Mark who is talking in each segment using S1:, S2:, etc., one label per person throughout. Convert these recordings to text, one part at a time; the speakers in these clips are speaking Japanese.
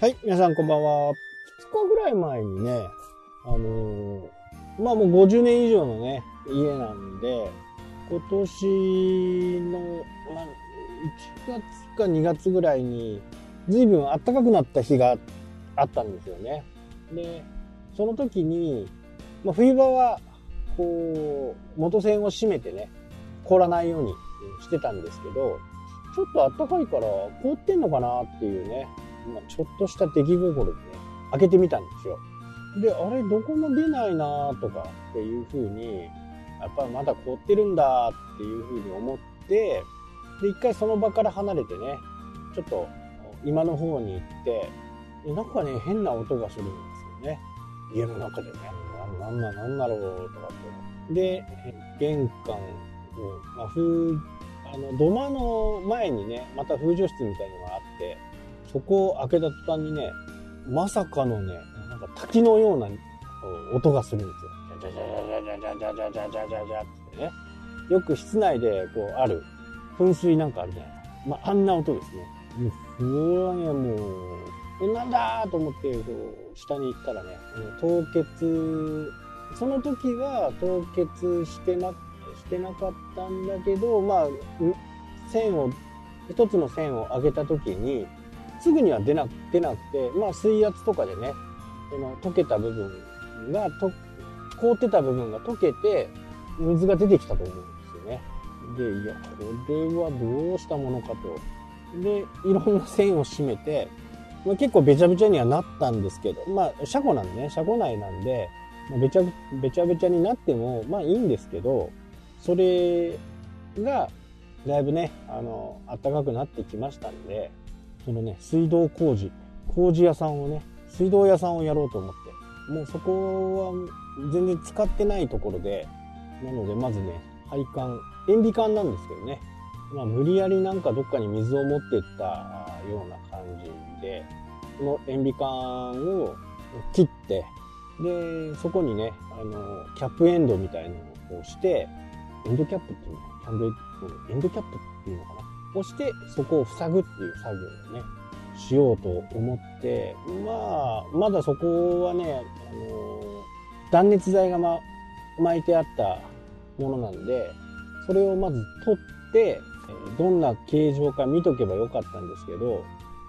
S1: はい、皆さんこんばんは。2日ぐらい前にね、あのーまあもう50年以上のね、家なんで、今年の、まあ、1月か2月ぐらいに、随分暖かくなった日があったんですよね。で、その時に、まあ、冬場は、こう、元栓を閉めてね、凍らないようにしてたんですけど、ちょっと暖かいから凍ってんのかなっていうね、まあ、ちょっとした出来心でね、開けてみたんですよ。で、あれ、どこも出ないなとかっていう風に、やっぱりまだ凍ってるんだっていう風に思って、で、一回その場から離れてね、ちょっと今の方に行って、でなんかね、変な音がするんですよね。家の中でね、ななんな、なんだろうとかって。で、玄関を、まあ、風、あの、土間の前にね、また風除室みたいのがあって、そこを開けた途端にね、まさかのね、なんか滝のような音がするんですよ。ジャジャジャジャジャジャジャジャジャジャってね。よく室内でこうある噴水なんかあるじゃないですか。まあ、あんな音ですね。もう、それはね、もう、えなんだーと思って、こう、下に行ったらね、凍結、その時は凍結してな、してなかったんだけど、まあ、線を、一つの線を上げた時に、すぐには出な出なくて、まあ、水圧とかでね、その溶けた部分がと、凍ってた部分が溶けて、水が出てきたと思うんですよね。で、いや、これはどうしたものかと。で、いろんな線を締めて、まあ、結構べちゃべちゃにはなったんですけど、まあ、車庫なんでね、車庫内なんで、まあ、べちゃべちゃべちゃになっても、まあいいんですけど、それが、だいぶね、あの、暖かくなってきましたんで、そのね、水道工事、工事屋さんをね、水道屋さんをやろうと思って、もうそこは全然使ってないところで、なのでまずね、配管、塩ビ管なんですけどね、まあ無理やりなんかどっかに水を持ってったような感じで、この塩ビ管を切って、で、そこにね、あの、キャップエンドみたいなのをして、エンドキャップっていうのかな？キャンドエンドキャップっていうのかな？をして、そこを塞ぐっていう作業をね、しようと思って、まあ、まだそこはね、あの、断熱材が、ま、巻いてあったものなんで、それをまず取って、えどんな形状か見とけばよかったんですけど、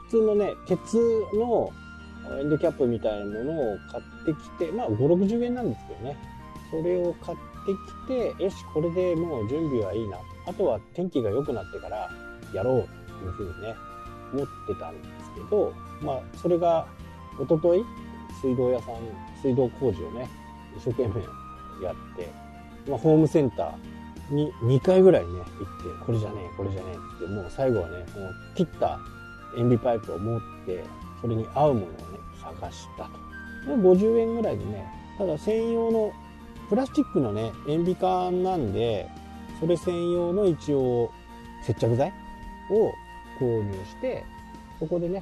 S1: 普通のね、鉄のエンドキャップみたいなものを買ってきて、まあ5、60円なんですけどね。それを買ってきて、よし、これでもう準備はいいな。あとは天気が良くなってからやろうというふうにね、思ってたんですけど、まあそれが一昨日水道屋さん、水道工事をね、一生懸命やって、まあホームセンターに2回ぐらいね、行って、これじゃねえ、これじゃねえって、もう最後はね、もう切った塩ビパイプを持って、それに合うものをね、探したと。で50円ぐらいでね、ただ専用のプラスチックのね、塩ビ管なんで、それ専用の一応接着剤を購入して、そこでね、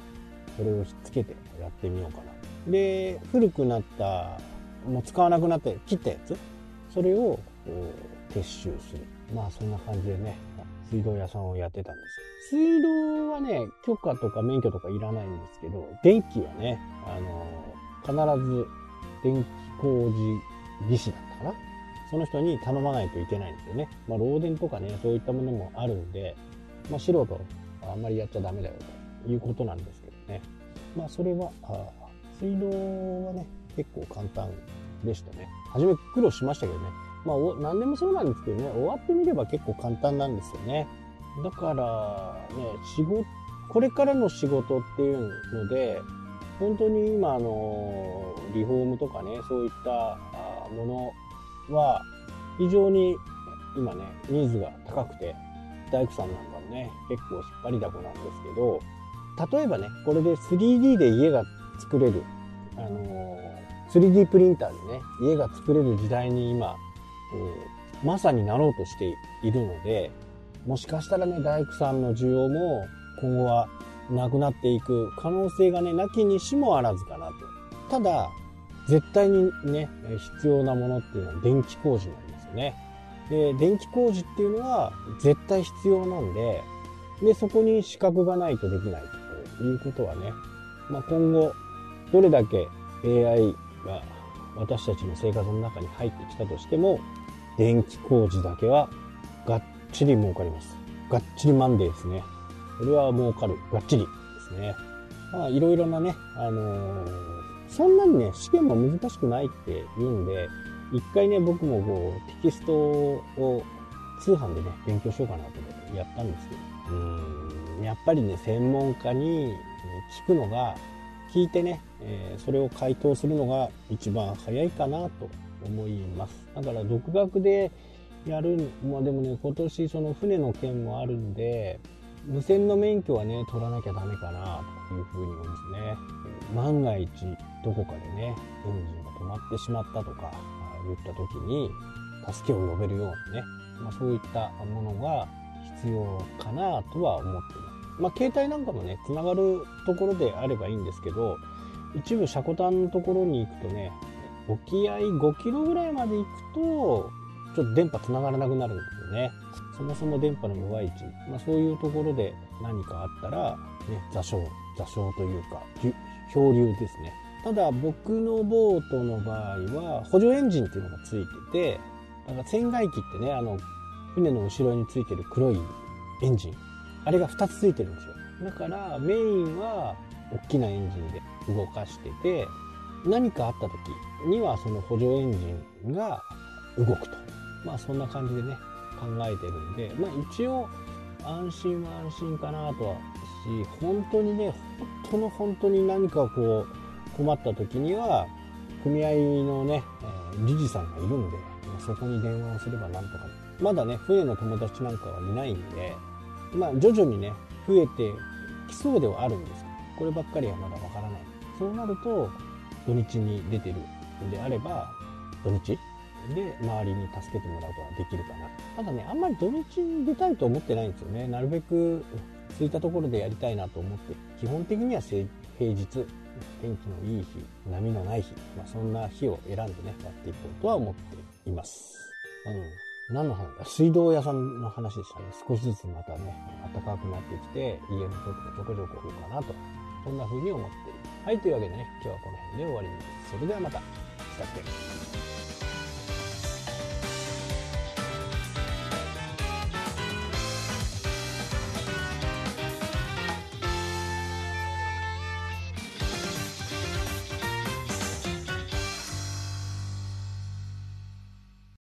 S1: それをひっつけてやってみようかな。で、古くなった、もう使わなくなって切ったやつ、それをこう撤収する。まあそんな感じでね、水道屋さんをやってたんですよ。水道はね、許可とか免許とかいらないんですけど、電気はね、あの、必ず電気工事技師だったかな？その人に頼まないといけないんですよね。まあ、漏電とかね、そういったものもあるんで、まあ、素人はあんまりやっちゃダメだよということなんですけどね。まあ、それは、水道はね、結構簡単でしたね。初め苦労しましたけどね。まあ、何でもそうなんですけどね、終わってみれば結構簡単なんですよね。だから、ね、仕事、これからの仕事っていうので、本当に今、あの、リフォームとかね、そういったものは、非常に今ね、ニーズが高くて、大工さんなんかもね、結構引っ張りだこなんですけど、例えばね、これで 3D で家が作れる、あの、3D プリンターでね、家が作れる時代に今、こうまさになろうとしているので、もしかしたらね、大工さんの需要も今後はなくなっていく可能性がね、なきにしもあらずかなと。ただ、絶対にね、必要なものっていうのは電気工事なんですよね。で、電気工事っていうのは絶対必要なんで、で、そこに資格がないとできないということはね、まあ、今後、どれだけ AI が私たちの生活の中に入ってきたとしても、電気工事だけはがっちり儲かります。がっちりマンデーですね。これは儲かる。がっちりですね。まあ、いろいろなね、あのー、そんなにね、試験も難しくないって言うんで、一回ね、僕もこう、テキストを通販でね、勉強しようかなと思ってやったんですけど、うん、やっぱりね、専門家に聞くのが、聞いてね、えー、それを回答するのが一番早いかなと思います。だから独学でやる、まあでもね、今年その船の件もあるんで、無線の免許はね、取らなきゃダメかなというふうに思いますね。万が一、どこかでね、エンジンが止まってしまったとか、言った時に、助けを呼べるようなね、まあ、そういったものが必要かなとは思ってます。まあ、携帯なんかもね、つながるところであればいいんですけど、一部車庫端のところに行くとね、沖合5キロぐらいまで行くと、ちょっと電波つながらなくなるんですよね。そもそも電波の弱い位置、まあ、そういうところで何かあったら、ね、座礁、座礁というか、漂流ですね。ただ僕のボートの場合は補助エンジンっていうのがついてて、だから船外機ってね、あの、船の後ろについてる黒いエンジン。あれが2つついてるんですよ。だからメインは大きなエンジンで動かしてて、何かあった時にはその補助エンジンが動くと。まあそんな感じでね、考えてるんで、まあ一応安心は安心かなとはし、本当にね、本当の本当に何かこう困った時には、組合のね、えー、理事さんがいるんで、そこに電話をすればなんとか。まだね、船の友達なんかはいないんで、まあ徐々にね、増えてきそうではあるんですこればっかりはまだわからない。そうなると、土日に出てるんであれば、土日？で周りに助けてもらうことができるかな。ただね、あんまり土日に出たいと思ってないんですよね。なるべく空いたところでやりたいなと思って、基本的には平平日、天気のいい日、波のない日、まあ、そんな日を選んでね、やっていこうとは思っています。あの。何の話だ？水道屋さんの話でしたね。少しずつまたね、暖かくなってきて、家の外もちょこちょこ来るかなと。そんな風に思っている。はい、というわけでね、今日はこの辺で終わりです。それではまた。したっけ